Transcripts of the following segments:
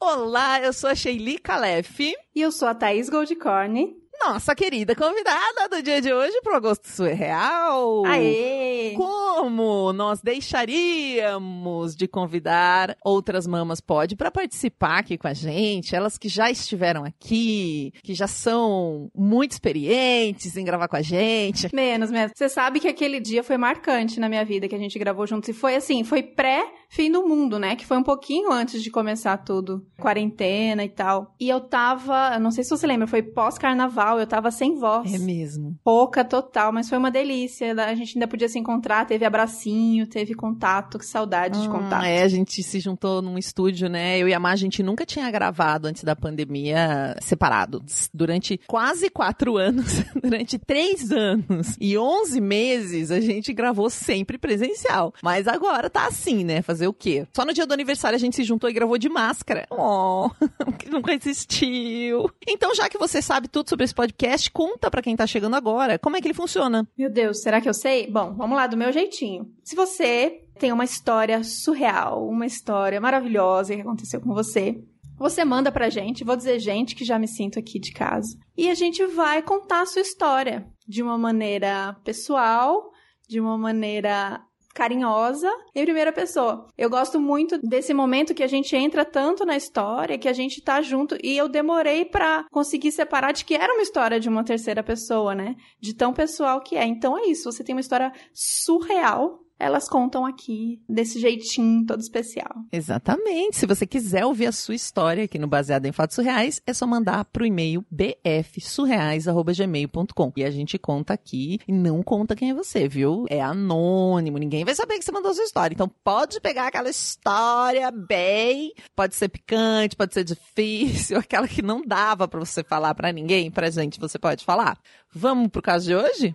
Olá, eu sou a Sheili Calef. E eu sou a Thaís Goldcorn nossa querida convidada do dia de hoje pro Agosto Surreal. Aê! Como nós deixaríamos de convidar outras mamas pode para participar aqui com a gente, elas que já estiveram aqui, que já são muito experientes em gravar com a gente. Menos, menos. Você sabe que aquele dia foi marcante na minha vida que a gente gravou juntos e foi assim, foi pré fim do mundo, né? Que foi um pouquinho antes de começar tudo, quarentena e tal. E eu tava, não sei se você lembra, foi eu tava sem voz. É mesmo. Pouca total, mas foi uma delícia. A gente ainda podia se encontrar, teve abracinho, teve contato, que saudade de contato. É, a gente se juntou num estúdio, né? Eu e a Má, a gente nunca tinha gravado antes da pandemia separados. Durante quase quatro anos, durante três anos e onze meses, a gente gravou sempre presencial. Mas agora tá assim, né? Faz fazer o quê? Só no dia do aniversário a gente se juntou e gravou de máscara. Oh, que nunca existiu. Então, já que você sabe tudo sobre esse podcast, conta para quem tá chegando agora, como é que ele funciona? Meu Deus, será que eu sei? Bom, vamos lá do meu jeitinho. Se você tem uma história surreal, uma história maravilhosa que aconteceu com você, você manda pra gente, vou dizer gente que já me sinto aqui de casa. E a gente vai contar a sua história de uma maneira pessoal, de uma maneira carinhosa em primeira pessoa. Eu gosto muito desse momento que a gente entra tanto na história, que a gente tá junto e eu demorei para conseguir separar de que era uma história de uma terceira pessoa, né? De tão pessoal que é. Então é isso, você tem uma história surreal elas contam aqui desse jeitinho todo especial. Exatamente. Se você quiser ouvir a sua história aqui no Baseado em Fatos Surreais, é só mandar pro e-mail bfsurreais@gmail.com e a gente conta aqui e não conta quem é você, viu? É anônimo, ninguém vai saber que você mandou a sua história. Então pode pegar aquela história bem, pode ser picante, pode ser difícil, aquela que não dava para você falar para ninguém, pra gente você pode falar. Vamos pro caso de hoje?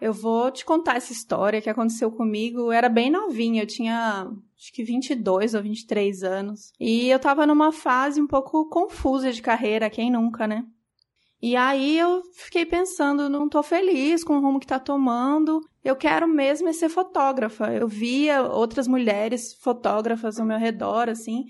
Eu vou te contar essa história que aconteceu comigo. Eu era bem novinha, eu tinha acho que 22 ou 23 anos. E eu tava numa fase um pouco confusa de carreira, quem nunca, né? E aí eu fiquei pensando, não tô feliz com o rumo que tá tomando. Eu quero mesmo é ser fotógrafa. Eu via outras mulheres fotógrafas ao meu redor, assim,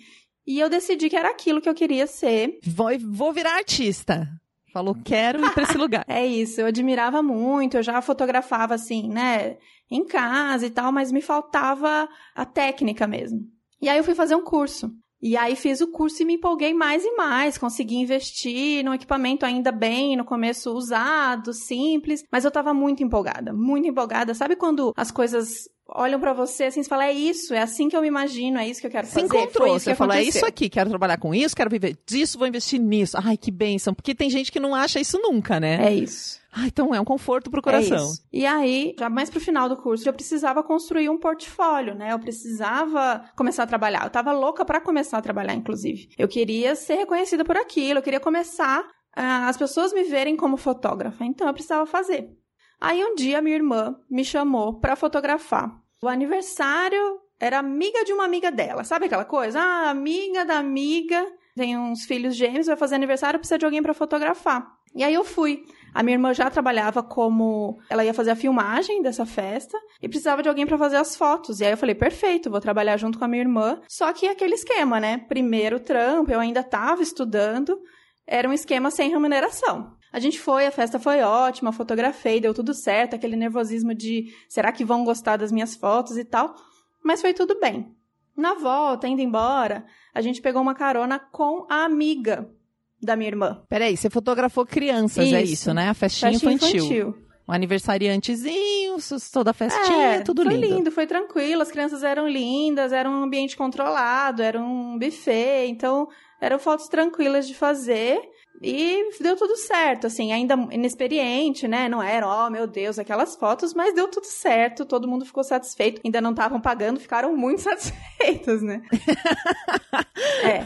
e eu decidi que era aquilo que eu queria ser. Vou, vou virar artista. Falou, quero ir para esse lugar. é isso, eu admirava muito, eu já fotografava assim, né, em casa e tal, mas me faltava a técnica mesmo. E aí eu fui fazer um curso. E aí fiz o curso e me empolguei mais e mais, consegui investir num equipamento ainda bem, no começo usado, simples, mas eu tava muito empolgada, muito empolgada. Sabe quando as coisas olham para você assim, você fala, é isso, é assim que eu me imagino, é isso que eu quero se fazer. encontrou, Foi isso você falou, é isso aqui, quero trabalhar com isso, quero viver disso, vou investir nisso. Ai, que bênção, porque tem gente que não acha isso nunca, né? É isso. Ah, então é um conforto pro coração. É e aí, já mais pro final do curso, eu precisava construir um portfólio, né? Eu precisava começar a trabalhar. Eu tava louca para começar a trabalhar, inclusive. Eu queria ser reconhecida por aquilo, eu queria começar uh, as pessoas me verem como fotógrafa. Então eu precisava fazer. Aí um dia minha irmã me chamou para fotografar. O aniversário era amiga de uma amiga dela, sabe aquela coisa? Ah, amiga da amiga, tem uns filhos gêmeos, vai fazer aniversário, precisa de alguém para fotografar. E aí eu fui. A minha irmã já trabalhava como. Ela ia fazer a filmagem dessa festa e precisava de alguém para fazer as fotos. E aí eu falei, perfeito, vou trabalhar junto com a minha irmã. Só que aquele esquema, né? Primeiro trampo, eu ainda estava estudando. Era um esquema sem remuneração. A gente foi, a festa foi ótima, fotografei, deu tudo certo, aquele nervosismo de será que vão gostar das minhas fotos e tal. Mas foi tudo bem. Na volta, indo embora, a gente pegou uma carona com a amiga da minha irmã. Peraí, você fotografou crianças, é isso. é isso, né? A festinha, festinha infantil. infantil. Um aniversariantezinho, toda a festinha, é, tudo foi lindo. Foi lindo, foi tranquilo, as crianças eram lindas, era um ambiente controlado, era um buffet, então eram fotos tranquilas de fazer. E deu tudo certo, assim, ainda inexperiente, né? Não era, oh meu Deus, aquelas fotos, mas deu tudo certo, todo mundo ficou satisfeito. Ainda não estavam pagando, ficaram muito satisfeitos, né? é.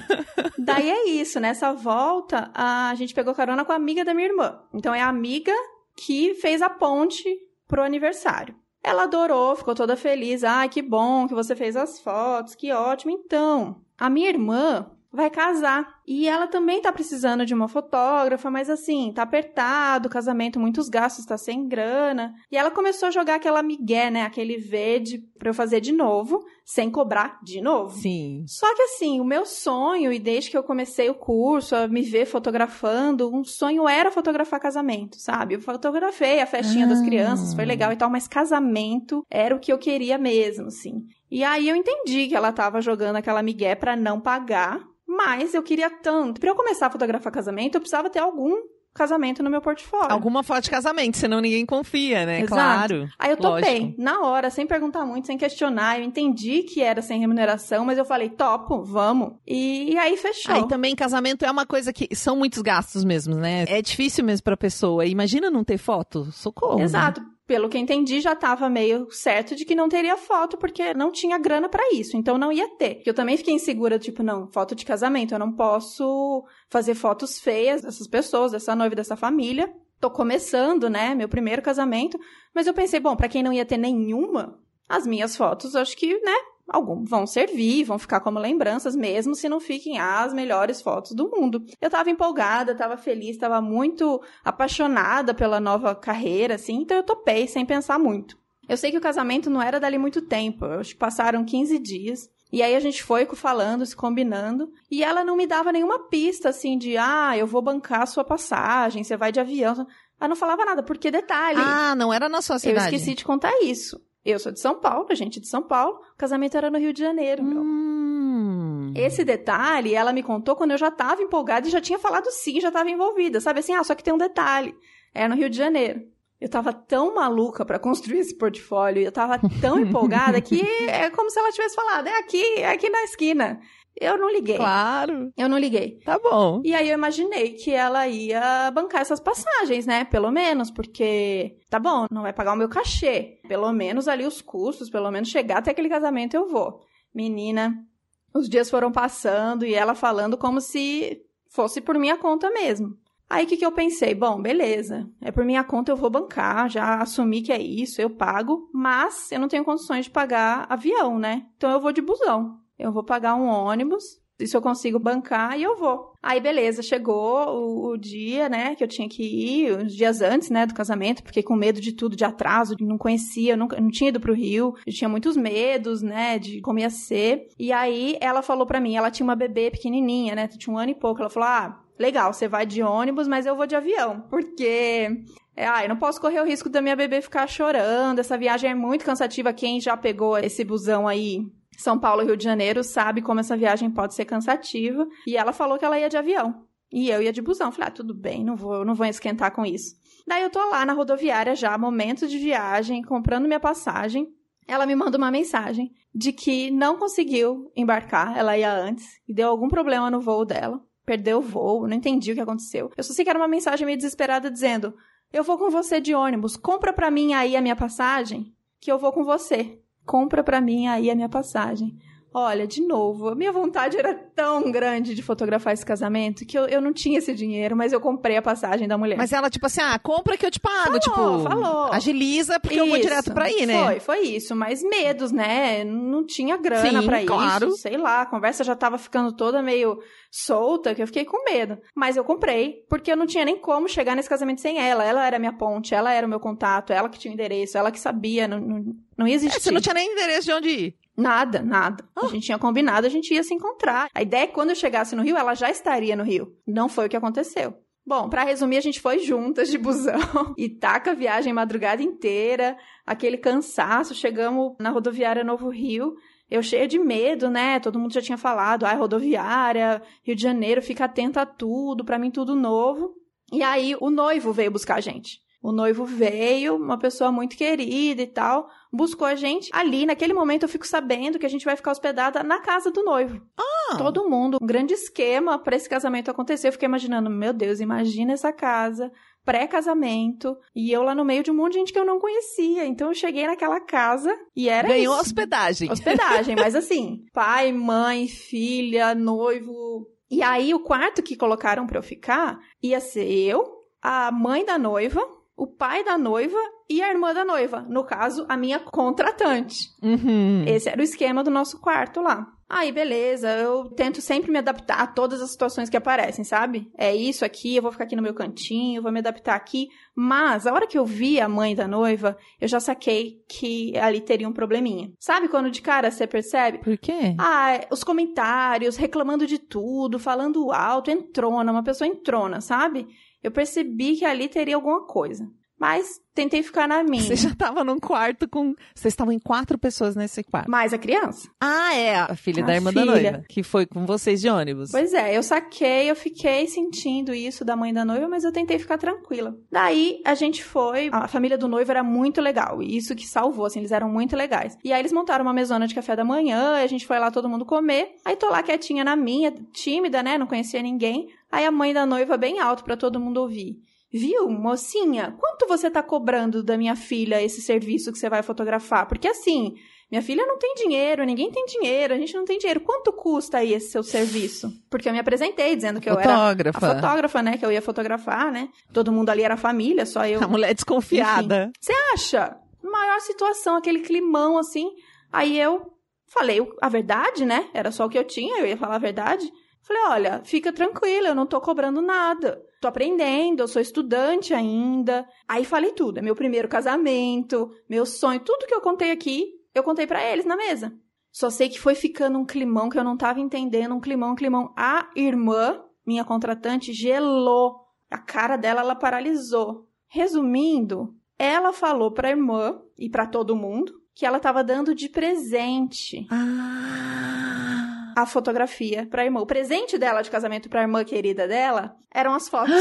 Daí é isso, nessa volta, a gente pegou carona com a amiga da minha irmã. Então é a amiga que fez a ponte pro aniversário. Ela adorou, ficou toda feliz. Ah, que bom que você fez as fotos, que ótimo. Então, a minha irmã vai casar. E ela também tá precisando de uma fotógrafa, mas assim, tá apertado, o casamento, muitos gastos, tá sem grana. E ela começou a jogar aquela migué, né? Aquele verde pra eu fazer de novo, sem cobrar de novo. Sim. Só que assim, o meu sonho, e desde que eu comecei o curso, a me ver fotografando, um sonho era fotografar casamento, sabe? Eu fotografei a festinha das Ah. crianças, foi legal e tal, mas casamento era o que eu queria mesmo, assim. E aí eu entendi que ela tava jogando aquela migué pra não pagar, mas eu queria tanto. Pra eu começar a fotografar casamento, eu precisava ter algum casamento no meu portfólio. Alguma foto de casamento, senão ninguém confia, né? Exato. Claro. Aí eu topei, Lógico. na hora, sem perguntar muito, sem questionar. Eu entendi que era sem remuneração, mas eu falei, topo, vamos. E, e aí fechou. Aí também casamento é uma coisa que são muitos gastos mesmo, né? É difícil mesmo pra pessoa. Imagina não ter foto, socorro. né? Pelo que entendi, já tava meio certo de que não teria foto, porque não tinha grana pra isso. Então não ia ter. Eu também fiquei insegura, tipo, não, foto de casamento. Eu não posso fazer fotos feias dessas pessoas, dessa noiva, dessa família. Tô começando, né? Meu primeiro casamento. Mas eu pensei, bom, pra quem não ia ter nenhuma, as minhas fotos, acho que, né? Algum vão servir, vão ficar como lembranças, mesmo se não fiquem as melhores fotos do mundo. Eu tava empolgada, tava feliz, tava muito apaixonada pela nova carreira, assim, então eu topei sem pensar muito. Eu sei que o casamento não era dali muito tempo, eu acho que passaram 15 dias. E aí a gente foi falando, se combinando, e ela não me dava nenhuma pista, assim, de, ah, eu vou bancar a sua passagem, você vai de avião. Ela não falava nada, porque detalhe, Ah, não era na sua eu cidade. esqueci de contar isso. Eu sou de São Paulo, a gente é de São Paulo, o casamento era no Rio de Janeiro, meu. Hum. Esse detalhe, ela me contou quando eu já tava empolgada e já tinha falado sim, já tava envolvida. Sabe assim, ah, só que tem um detalhe. É no Rio de Janeiro. Eu tava tão maluca pra construir esse portfólio, eu tava tão empolgada que é como se ela tivesse falado, é aqui, é aqui na esquina. Eu não liguei. Claro. Eu não liguei. Tá bom. E aí eu imaginei que ela ia bancar essas passagens, né? Pelo menos, porque tá bom, não vai pagar o meu cachê. Pelo menos ali os custos, pelo menos chegar até aquele casamento eu vou. Menina, os dias foram passando e ela falando como se fosse por minha conta mesmo. Aí o que, que eu pensei? Bom, beleza, é por minha conta eu vou bancar, já assumi que é isso, eu pago, mas eu não tenho condições de pagar avião, né? Então eu vou de busão. Eu vou pagar um ônibus, isso eu consigo bancar e eu vou. Aí, beleza, chegou o, o dia, né, que eu tinha que ir, uns dias antes, né, do casamento, porque com medo de tudo, de atraso, não conhecia, nunca, não tinha ido pro Rio, eu tinha muitos medos, né, de como ia ser. E aí, ela falou pra mim, ela tinha uma bebê pequenininha, né, tinha um ano e pouco, ela falou, ah, legal, você vai de ônibus, mas eu vou de avião, porque... É, ah, eu não posso correr o risco da minha bebê ficar chorando. Essa viagem é muito cansativa. Quem já pegou esse busão aí são Paulo, Rio de Janeiro, sabe como essa viagem pode ser cansativa. E ela falou que ela ia de avião. E eu ia de busão. Falei, ah, tudo bem, não vou, não vou esquentar com isso. Daí eu tô lá na rodoviária já, momento de viagem, comprando minha passagem. Ela me manda uma mensagem de que não conseguiu embarcar, ela ia antes, e deu algum problema no voo dela. Perdeu o voo, não entendi o que aconteceu. Eu só sei que era uma mensagem meio desesperada dizendo: Eu vou com você de ônibus, compra pra mim aí a minha passagem, que eu vou com você compra pra mim aí a minha passagem. Olha, de novo, a minha vontade era tão grande de fotografar esse casamento que eu, eu não tinha esse dinheiro, mas eu comprei a passagem da mulher. Mas ela, tipo assim, ah, compra que eu te pago. Falou, tipo, falou. agiliza porque eu vou Isso. direto pra aí, né? Foi, foi isso. Mas medos, né? Não tinha grana Sim, pra claro. isso. Sei lá, a conversa já tava ficando toda meio solta, que eu fiquei com medo. Mas eu comprei, porque eu não tinha nem como chegar nesse casamento sem ela. Ela era minha ponte, ela era o meu contato, ela que tinha o endereço, ela que sabia, não, não, não ia É, existir. você não tinha nem endereço de onde ir. Nada, nada. Ah. A gente tinha combinado, a gente ia se encontrar. A ideia é que quando eu chegasse no Rio, ela já estaria no Rio. Não foi o que aconteceu. Bom, pra resumir, a gente foi juntas de busão e taca a viagem a madrugada inteira, aquele cansaço. Chegamos na rodoviária Novo Rio. Eu cheia de medo, né? Todo mundo já tinha falado, ai, rodoviária, Rio de Janeiro, fica atenta a tudo, pra mim tudo novo. E aí o noivo veio buscar a gente. O noivo veio, uma pessoa muito querida e tal, buscou a gente. Ali, naquele momento, eu fico sabendo que a gente vai ficar hospedada na casa do noivo. Ah, Todo mundo, um grande esquema para esse casamento acontecer. Eu fiquei imaginando, meu Deus, imagina essa casa, pré-casamento, e eu lá no meio de um monte de gente que eu não conhecia. Então eu cheguei naquela casa e era ganhou isso. hospedagem. Hospedagem, mas assim, pai, mãe, filha, noivo. E aí o quarto que colocaram pra eu ficar ia ser eu, a mãe da noiva, o pai da noiva e a irmã da noiva. No caso, a minha contratante. Uhum. Esse era o esquema do nosso quarto lá. Aí, beleza, eu tento sempre me adaptar a todas as situações que aparecem, sabe? É isso aqui, eu vou ficar aqui no meu cantinho, vou me adaptar aqui. Mas, a hora que eu vi a mãe da noiva, eu já saquei que ali teria um probleminha. Sabe quando de cara você percebe? Por quê? Ah, os comentários, reclamando de tudo, falando alto, entrona, uma pessoa entrona, sabe? Eu percebi que ali teria alguma coisa. Mas tentei ficar na minha. Você já tava num quarto com. Vocês estavam em quatro pessoas nesse quarto. Mais a criança. Ah, é, a filha A da irmã da filha. noiva. Que foi com vocês de ônibus. Pois é, eu saquei, eu fiquei sentindo isso da mãe da noiva, mas eu tentei ficar tranquila. Daí a gente foi, a família do noivo era muito legal, e isso que salvou, assim, eles eram muito legais. E aí eles montaram uma mesona de café da manhã, a gente foi lá todo mundo comer. Aí tô lá quietinha na minha, tímida, né, não conhecia ninguém. Aí a mãe da noiva bem alto pra todo mundo ouvir. Viu, mocinha? Quanto você tá cobrando da minha filha esse serviço que você vai fotografar? Porque assim, minha filha não tem dinheiro, ninguém tem dinheiro, a gente não tem dinheiro. Quanto custa aí esse seu serviço? Porque eu me apresentei dizendo que eu era Fotógrafa. a fotógrafa, né? Que eu ia fotografar, né? Todo mundo ali era família, só eu. A mulher desconfiada. Você acha? Maior situação, aquele climão assim. Aí eu falei a verdade, né? Era só o que eu tinha, eu ia falar a verdade. Falei, olha, fica tranquila, eu não tô cobrando nada. Tô aprendendo, eu sou estudante ainda. Aí falei tudo, é meu primeiro casamento, meu sonho, tudo que eu contei aqui, eu contei pra eles na mesa. Só sei que foi ficando um climão que eu não tava entendendo, um climão, um climão. A irmã, minha contratante, gelou. A cara dela, ela paralisou. Resumindo, ela falou pra irmã e pra todo mundo que ela tava dando de presente Ah. A fotografia pra irmã. O presente dela de casamento pra irmã querida dela eram as fotos.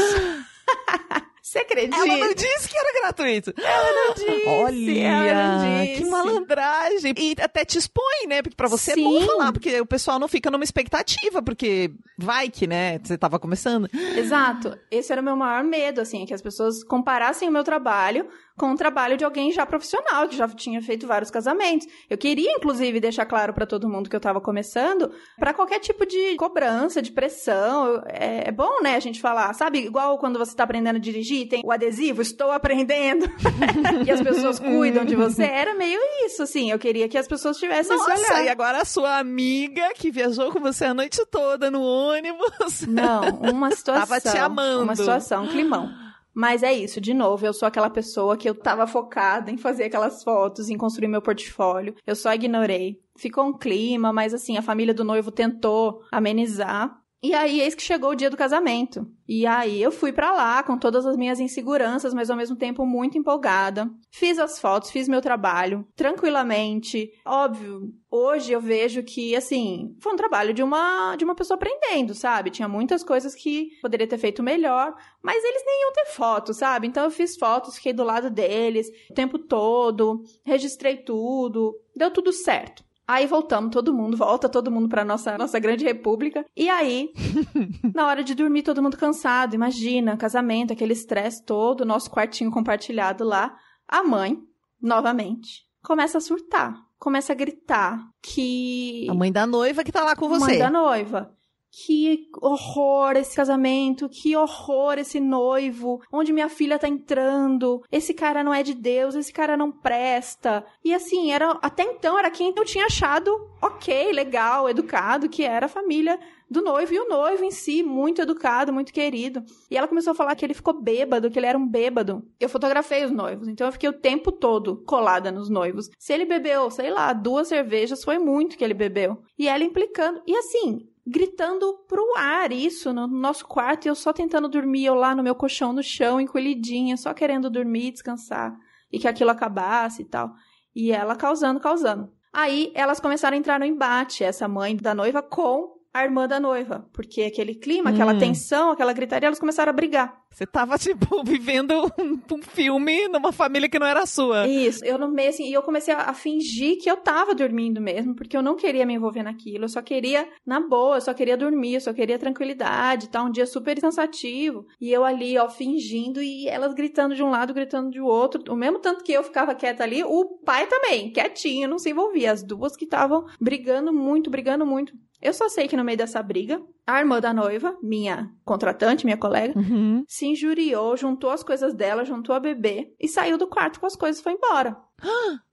Você acredita? Ela não disse que era gratuito. Ela não disse, Olha, ela não que disse. malandragem. E até te expõe, né? Porque pra você Sim. é bom falar, porque o pessoal não fica numa expectativa, porque vai que, né? Você tava começando. Exato. Esse era o meu maior medo, assim, que as pessoas comparassem o meu trabalho com o trabalho de alguém já profissional, que já tinha feito vários casamentos. Eu queria, inclusive, deixar claro pra todo mundo que eu tava começando, pra qualquer tipo de cobrança, de pressão. É, é bom, né, a gente falar, sabe? Igual quando você tá aprendendo a dirigir, tem o adesivo, estou aprendendo, e as pessoas cuidam de você. Era meio isso, assim. Eu queria que as pessoas tivessem esse Nossa, olhar. e agora a sua amiga que viajou com você a noite toda no ônibus. Não, uma situação. Tava te amando. Uma situação, um climão. Mas é isso, de novo, eu sou aquela pessoa que eu tava focada em fazer aquelas fotos, em construir meu portfólio. Eu só ignorei. Ficou um clima, mas assim, a família do noivo tentou amenizar. E aí, eis que chegou o dia do casamento. E aí, eu fui pra lá com todas as minhas inseguranças, mas ao mesmo tempo muito empolgada. Fiz as fotos, fiz meu trabalho, tranquilamente. Óbvio, hoje eu vejo que, assim, foi um trabalho de uma, de uma pessoa aprendendo, sabe? Tinha muitas coisas que poderia ter feito melhor, mas eles nem iam ter foto, sabe? Então eu fiz fotos, fiquei do lado deles o tempo todo, registrei tudo, deu tudo certo. Aí voltamos, todo mundo, volta todo mundo pra nossa, nossa grande república. E aí, na hora de dormir, todo mundo cansado. Imagina, casamento, aquele estresse todo, nosso quartinho compartilhado lá. A mãe, novamente, começa a surtar. Começa a gritar que. A mãe da noiva que tá lá com você. Mãe da noiva. Que horror esse casamento, que horror esse noivo, onde minha filha tá entrando. Esse cara não é de Deus, esse cara não presta. E assim, era até então era quem eu tinha achado ok, legal, educado, que era a família do noivo e o noivo em si, muito educado, muito querido. E ela começou a falar que ele ficou bêbado, que ele era um bêbado. Eu fotografei os noivos, então eu fiquei o tempo todo colada nos noivos. Se ele bebeu, sei lá, duas cervejas, foi muito que ele bebeu. E ela implicando. E assim, gritando pro ar isso no nosso quarto e eu só tentando dormir, eu lá no meu colchão no chão, encolhidinha, só querendo dormir, descansar e que aquilo acabasse e tal. E ela causando, causando. Aí elas começaram a entrar no embate, essa mãe da noiva com a irmã da noiva, porque aquele clima, aquela Hum. tensão, aquela gritaria, elas começaram a brigar. Você tava, tipo, vivendo um, um filme numa família que não era sua. Isso, eu no meio assim, e eu comecei a, a fingir que eu tava dormindo mesmo, porque eu não queria me envolver naquilo, eu só queria, na boa, eu só queria dormir, eu só queria tranquilidade, tá? Um dia super cansativo. E eu ali, ó, fingindo, e elas gritando de um lado, gritando de outro. O mesmo tanto que eu ficava quieta ali, o pai também, quietinho, não se envolvia. As duas que estavam brigando muito, brigando muito. Eu só sei que no meio dessa briga, a irmã da noiva, minha contratante, minha colega, Uhum. se injuriou, juntou as coisas dela, juntou a bebê e saiu do quarto com as coisas e foi embora.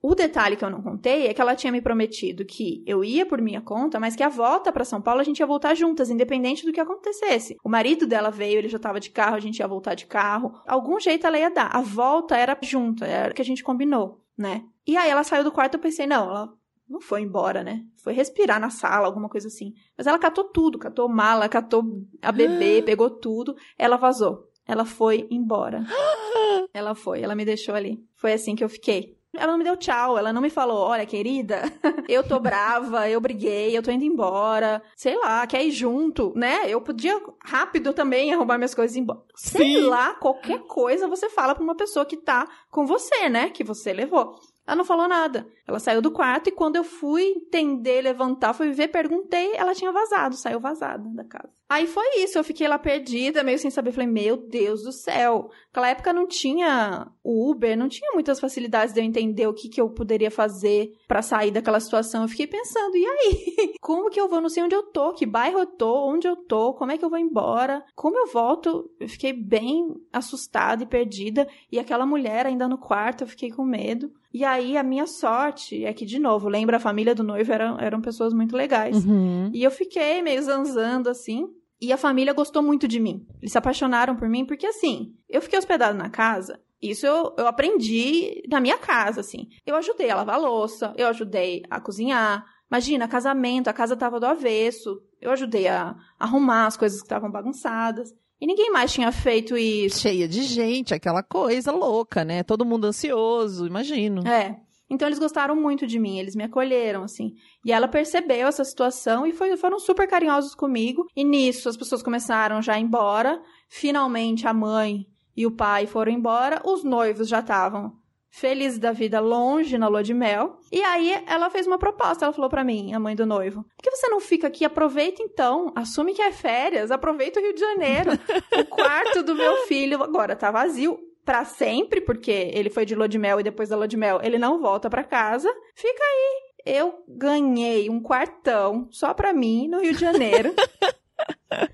O detalhe que eu não contei é que ela tinha me prometido que eu ia por minha conta, mas que a volta pra São Paulo a gente ia voltar juntas, independente do que acontecesse. O marido dela veio, ele já tava de carro, a gente ia voltar de carro. Algum jeito ela ia dar. A volta era junta, era o que a gente combinou, né? E aí ela saiu do quarto, eu pensei, não, ela não foi embora, né? Foi respirar na sala, alguma coisa assim. Mas ela catou tudo, catou mala, catou a bebê, pegou tudo. Ela vazou. Ela foi embora. Ela foi, ela me deixou ali. Foi assim que eu fiquei. Ela não me deu tchau, ela não me falou, olha, querida, eu tô brava, eu briguei, eu tô indo embora, sei lá, quer ir junto, né? Eu podia rápido também arrumar minhas coisas e ir embora. Sei Sim. lá, qualquer coisa você fala pra uma pessoa que tá com você, né? Que você levou. Ela não falou nada. Ela saiu do quarto e quando eu fui entender, levantar, fui ver, perguntei, ela tinha vazado, saiu vazada da casa. Aí foi isso, eu fiquei lá perdida, meio sem saber. Falei, meu Deus do céu. Naquela época não tinha Uber, não tinha muitas facilidades de eu entender o que, que eu poderia fazer pra sair daquela situação. Eu fiquei pensando, e aí? Como que eu vou? Não sei onde eu tô, que bairro eu tô, onde eu tô, como é que eu vou embora? Como eu volto? Eu fiquei bem assustada e perdida. E aquela mulher ainda no quarto, eu fiquei com medo. E aí, a minha sorte é que, de novo, lembra, a família do noivo eram, eram pessoas muito legais. Uhum. E eu fiquei meio zanzando assim. E a família gostou muito de mim. Eles se apaixonaram por mim, porque assim, eu fiquei hospedada na casa. Isso eu, eu aprendi na minha casa, assim. Eu ajudei a lavar a louça, eu ajudei a cozinhar. Imagina, casamento, a casa tava do avesso. Eu ajudei a arrumar as coisas que estavam bagunçadas. E ninguém mais tinha feito isso. Cheia de gente, aquela coisa louca, né? Todo mundo ansioso, imagino. É. Então eles gostaram muito de mim, eles me acolheram, assim. E ela percebeu essa situação e foi, foram super carinhosos comigo. E nisso as pessoas começaram já a ir embora. Finalmente a mãe e o pai foram embora. Os noivos já estavam felizes da vida longe na lua de mel. E aí ela fez uma proposta, ela falou pra mim, a mãe do noivo: "Por que você não fica aqui? Aproveita então, assume que é férias, aproveita o Rio de Janeiro. o quarto do meu filho agora tá vazio pra sempre, porque ele foi de lua de mel e depois da lua de mel ele não volta pra casa. Fica aí. Eu ganhei um quartão só pra mim no Rio de Janeiro.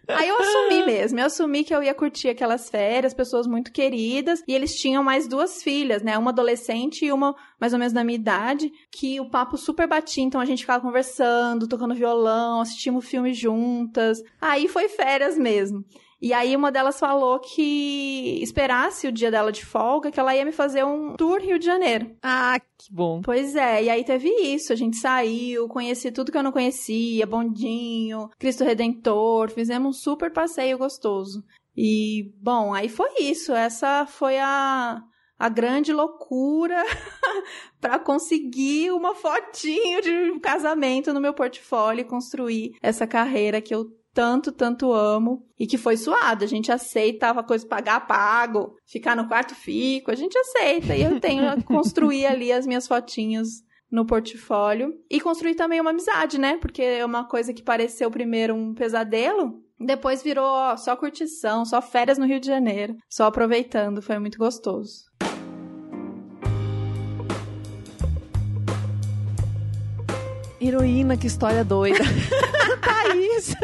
Aí eu assumi mesmo, eu assumi que eu ia curtir aquelas férias, pessoas muito queridas, e eles tinham mais duas filhas, né? Uma adolescente e uma mais ou menos da minha idade, que o papo super batia, então a gente ficava conversando, tocando violão, assistimos filme juntas. Aí foi férias mesmo. E aí uma delas falou que esperasse o dia dela de folga, que ela ia me fazer um tour Rio de Janeiro. Ah, que bom. Pois é, e aí teve isso, a gente saiu, conheci tudo que eu não conhecia, Bondinho, Cristo Redentor, fizemos um super passeio gostoso. E, bom, aí foi isso, essa foi a, a grande loucura para conseguir uma fotinho de casamento no meu portfólio e construir essa carreira que eu tanto, tanto amo e que foi suado. A gente aceitava coisa pagar pago, ficar no quarto fico, a gente aceita. E eu tenho a construir ali as minhas fotinhas no portfólio e construir também uma amizade, né? Porque é uma coisa que pareceu primeiro um pesadelo, depois virou ó, só curtição, só férias no Rio de Janeiro, só aproveitando, foi muito gostoso. Heroína, que história doida. Thaís.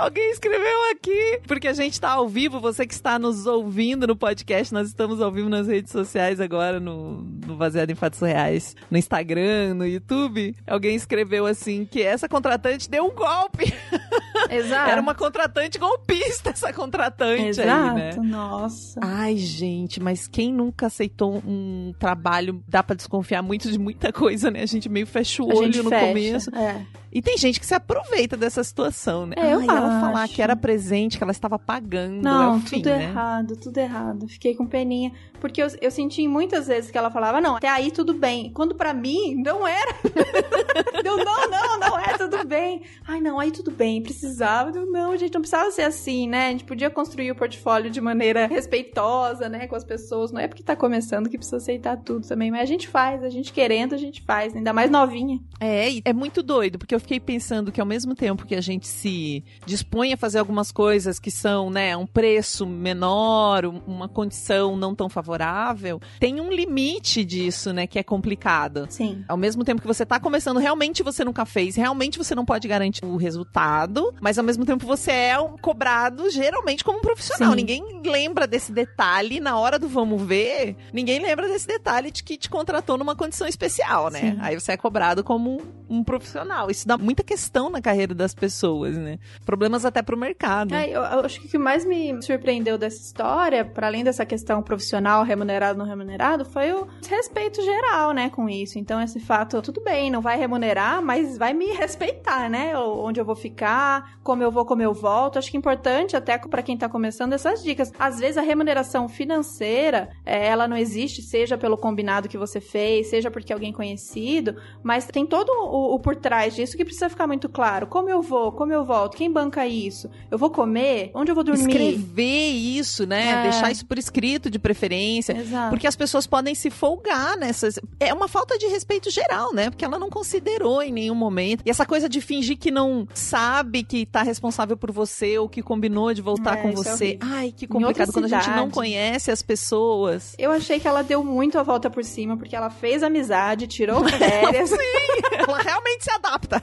Alguém escreveu aqui, porque a gente tá ao vivo, você que está nos ouvindo no podcast, nós estamos ao vivo nas redes sociais agora, no, no Baseado em Fatos Reais, no Instagram, no YouTube. Alguém escreveu assim, que essa contratante deu um golpe. Exato. Era uma contratante golpista, essa contratante Exato, aí, né? nossa. Ai, gente, mas quem nunca aceitou um trabalho, dá pra desconfiar muito de muita coisa, né? A gente meio fecha o A olho no fecha, começo. É. E tem gente que se aproveita dessa situação, né? É, eu Ai, ela falar que era presente, que ela estava pagando. Não, enfim, tudo né? errado, tudo errado. Fiquei com peninha. Porque eu, eu senti muitas vezes que ela falava, não, até aí tudo bem. Quando pra mim, não era. eu, não, não, não é tudo bem. Ai, não, aí tudo bem, precisava. Eu, não, gente, não precisava ser assim, né? A gente podia construir o portfólio de maneira respeitosa, né, com as pessoas. Não é porque tá começando que precisa aceitar tudo também. Mas a gente faz, a gente querendo, a gente faz. Ainda mais novinha. É, e é muito doido, porque eu eu fiquei pensando que ao mesmo tempo que a gente se dispõe a fazer algumas coisas que são, né, um preço menor, um- uma condição não tão favorável, tem um limite disso, né, que é complicado. Sim. Ao mesmo tempo que você tá começando, realmente você nunca fez, realmente você não pode garantir o resultado, mas ao mesmo tempo você é cobrado geralmente como um profissional. Sim. Ninguém lembra desse detalhe na hora do vamos ver, ninguém lembra desse detalhe de que te contratou numa condição especial, né? Sim. Aí você é cobrado como um profissional. Isso dá muita questão na carreira das pessoas, né? Problemas até pro mercado. É, eu, eu acho que o que mais me surpreendeu dessa história, para além dessa questão profissional, remunerado não remunerado, foi o respeito geral, né, com isso. Então, esse fato, tudo bem, não vai remunerar, mas vai me respeitar, né? Onde eu vou ficar, como eu vou, como eu volto. Acho que é importante, até para quem tá começando, essas dicas. Às vezes, a remuneração financeira, é, ela não existe, seja pelo combinado que você fez, seja porque alguém conhecido, mas tem todo o, o por trás disso que precisa ficar muito claro. Como eu vou, como eu volto, quem banca isso? Eu vou comer? Onde eu vou dormir? Escrever isso, né? É. Deixar isso por escrito de preferência. Exato. Porque as pessoas podem se folgar nessas. É uma falta de respeito geral, né? Porque ela não considerou em nenhum momento. E essa coisa de fingir que não sabe que tá responsável por você ou que combinou de voltar É, com é você. horrível. Ai, que complicado. Quando a gente não conhece as pessoas. Eu achei que ela deu muito a volta por cima, porque ela fez amizade, tirou férias. ela realmente se adapta.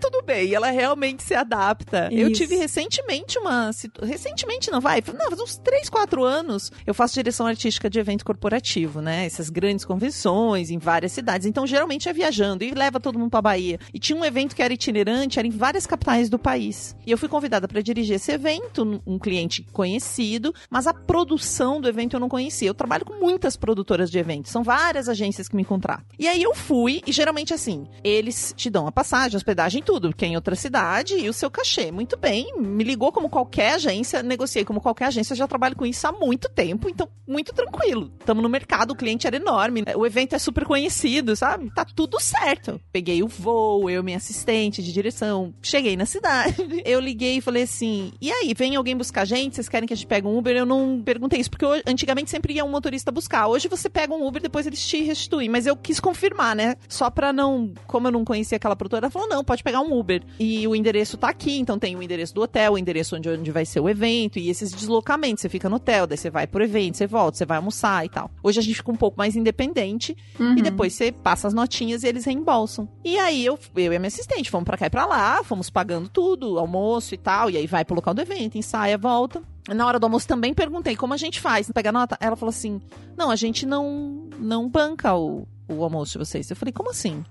tudo bem, ela realmente se adapta. Eu Isso. tive recentemente uma. Recentemente não vai? Não, faz uns 3, 4 anos. Eu faço direção artística de evento corporativo, né? Essas grandes convenções em várias cidades. Então, geralmente é viajando e leva todo mundo pra Bahia. E tinha um evento que era itinerante, era em várias capitais do país. E eu fui convidada para dirigir esse evento, um cliente conhecido, mas a produção do evento eu não conhecia. Eu trabalho com muitas produtoras de eventos, são várias agências que me contratam. E aí eu fui, e geralmente assim, eles te dão a passagem, hospedagem, tudo, porque é em outra cidade e o seu cachê. Muito bem, me ligou como qualquer agência, negociei como qualquer agência, já trabalho com isso há muito tempo, então muito tranquilo. Estamos no mercado, o cliente era enorme, o evento é super conhecido, sabe? Tá tudo certo. Peguei o voo, eu, minha assistente de direção, cheguei na cidade. Eu liguei e falei assim: e aí, vem alguém buscar a gente? Vocês querem que a gente pegue um Uber? Eu não perguntei isso, porque hoje- antigamente sempre ia um motorista buscar. Hoje você pega um Uber, depois eles te restituem. Mas eu quis confirmar, né? Só pra não. Como eu não conhecia aquela produtora, ela falou: não, pode pegar um Uber. E o endereço tá aqui, então tem o endereço do hotel, o endereço onde, onde vai ser o evento, e esses deslocamentos. Você fica no hotel, daí você vai pro evento, você volta, você vai almoçar e tal. Hoje a gente fica um pouco mais independente, Uhum. e depois você passa as notinhas e eles reembolsam. E aí eu, eu e a minha assistente fomos pra cá e pra lá, fomos pagando tudo, almoço e tal, e aí vai pro local do evento, ensaia, volta. Na hora do almoço também perguntei como a gente faz, pega nota. Ela falou assim: "Não, a gente não não banca o, o almoço de vocês". Eu falei: "Como assim?"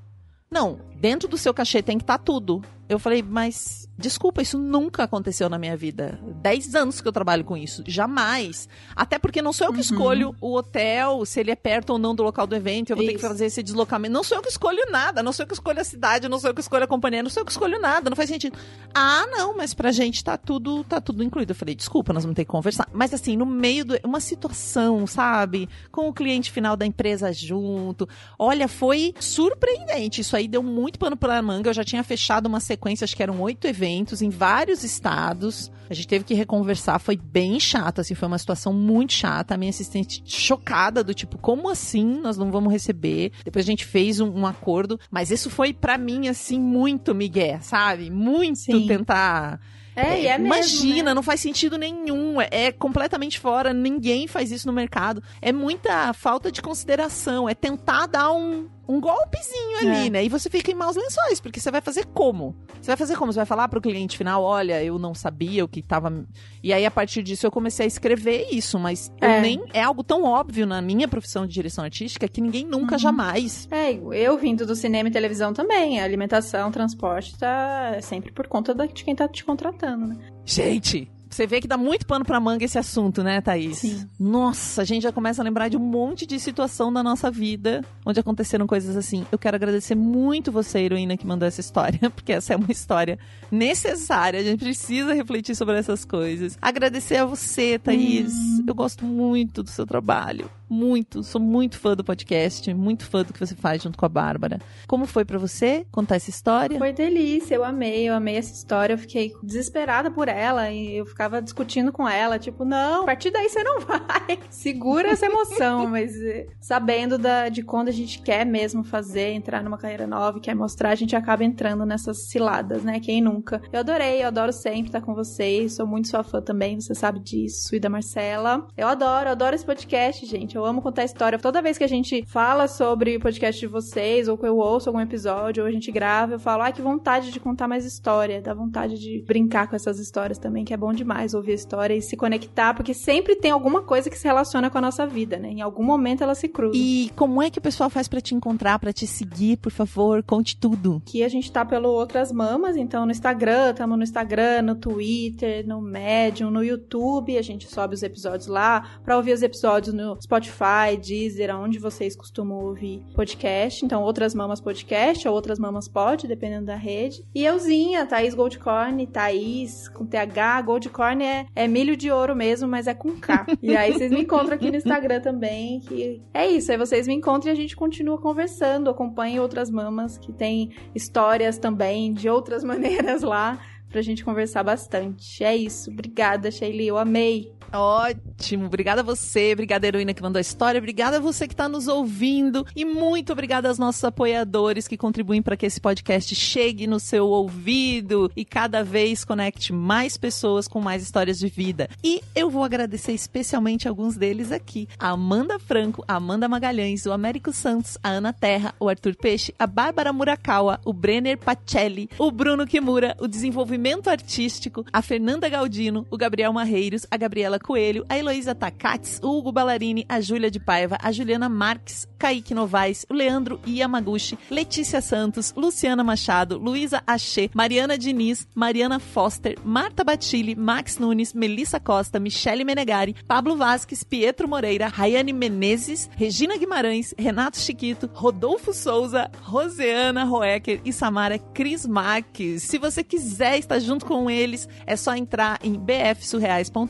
Não, dentro do seu cachê tem que estar tudo. Eu falei, mas desculpa, isso nunca aconteceu na minha vida. Dez anos que eu trabalho com isso. Jamais. Até porque não sou eu que Uhum. escolho o hotel, se ele é perto ou não do local do evento. Eu vou ter que Isso. fazer esse deslocamento. Não sou eu que escolho nada. Não sou eu que escolho a cidade. Não sou eu que escolho a companhia. Não sou eu que escolho nada. Não faz sentido. Ah, não, mas pra gente tá tudo, tá tudo incluído. Eu falei, desculpa, nós vamos ter que conversar. Mas assim, no meio de uma situação, sabe? Com o cliente final da empresa junto. Olha, foi surpreendente. Isso aí deu muito pano pra manga. Eu já tinha fechado uma sequência, acho que eram oito eventos em vários estados. A gente teve que reconversar, foi bem chato, assim, foi uma situação muito chata. A minha assistente chocada, do tipo, como assim nós não vamos receber? Depois a gente fez um, um acordo, mas isso foi pra mim, assim, muito migué, sabe? Muito Sim. tentar É, é mesmo, Imagina, né? não faz sentido nenhum. É, é completamente fora. Ninguém faz isso no mercado. É muita falta de consideração. É tentar dar um, um golpezinho ali, É. né? E você fica em maus lençóis, porque você vai fazer como? Você vai fazer como? Você vai falar pro cliente final: olha, eu não sabia o que tava. E aí, a partir disso, eu comecei a escrever isso, mas eu É. nem. É algo tão óbvio na minha profissão de direção artística que ninguém nunca, Uhum. jamais. É, eu vindo do cinema e televisão também. A alimentação, transporte tá sempre por conta de quem tá te contratando, né? Gente, você vê que dá muito pano pra manga esse assunto, né, Thaís? Sim. Nossa, a gente já começa a lembrar de um monte de situação da nossa vida onde aconteceram coisas assim. Eu quero agradecer muito você, heroína, que mandou essa história, porque essa é uma história necessária. A gente precisa refletir sobre essas coisas. Agradecer a você, Thaís. Eu gosto muito do seu trabalho. Muito, sou muito fã do podcast, muito fã do que você faz junto com a Bárbara. Como foi para você contar essa história? Foi delícia, eu amei, eu amei essa história. Eu fiquei desesperada por ela e eu ficava discutindo com ela, tipo, não, a partir daí você não vai. Segura essa emoção, mas eh, sabendo da, de quando a gente quer mesmo fazer, entrar numa carreira nova e quer mostrar, a gente acaba entrando nessas ciladas, né? Quem nunca? Eu adorei, eu adoro sempre estar com vocês, sou muito sua fã também, você sabe disso, e da Marcela. Eu adoro, eu adoro esse podcast, gente. Eu amo contar história. Toda vez que a gente fala sobre o podcast de vocês, ou que eu ouço algum episódio, ou a gente grava, eu falo, ai, que vontade de contar mais história, dá vontade de brincar com essas histórias também, que é bom demais ouvir a história e se conectar, porque sempre tem alguma coisa que se relaciona com a nossa vida, né? Em algum momento ela se cruza. E como é que o pessoal faz para te encontrar, para te seguir, por favor? Conte tudo. Aqui a gente tá pelo Outras Mamas, então no Instagram, estamos no Instagram, no Twitter, no Medium, no YouTube, a gente sobe os episódios lá, para ouvir os episódios no Spotify, Deezer, onde vocês costumam ouvir podcast. Então, Outras Mamas Podcast ou Outras Mamas Pod, dependendo da rede. E euzinha, Thaís Goldcorn, Thaís com TH, Goldcorn é, é milho de ouro mesmo, mas é com K. e aí vocês me encontram aqui no Instagram também, que é isso, aí vocês me encontram e a gente continua conversando, acompanhe Outras Mamas, que tem histórias também de outras maneiras lá pra gente conversar bastante. É isso. Obrigada, Sheili. Eu amei. Ótimo, obrigada a você, obrigada heroína que mandou a história, obrigada a você que está nos ouvindo e muito obrigada aos nossos apoiadores que contribuem para que esse podcast chegue no seu ouvido e cada vez conecte mais pessoas com mais histórias de vida. E eu vou agradecer especialmente alguns deles aqui: a Amanda Franco, a Amanda Magalhães, o Américo Santos, a Ana Terra, o Arthur Peixe, a Bárbara Murakawa, o Brenner Pacelli, o Bruno Kimura, o Desenvolvimento Artístico, a Fernanda Galdino, o Gabriel Marreiros, a Gabriela Coelho, a Heloísa Takats, o Hugo Ballarini, a Júlia de Paiva, a Juliana Marques, Kaique Novaes, o Leandro Yamaguchi, Letícia Santos, Luciana Machado, Luísa Achê, Mariana Diniz, Mariana Foster, Marta Batilli, Max Nunes, Melissa Costa, Michele Menegari, Pablo Vasques, Pietro Moreira, Rayane Menezes, Regina Guimarães, Renato Chiquito, Rodolfo Souza, Roseana Roecker e Samara Cris Marques. Se você quiser junto com eles, é só entrar em bfsurreais.com.br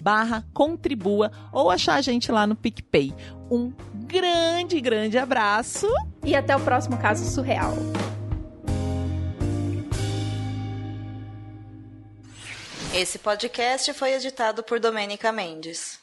barra contribua ou achar a gente lá no PicPay. Um grande, grande abraço. E até o próximo caso surreal. Esse podcast foi editado por Domênica Mendes.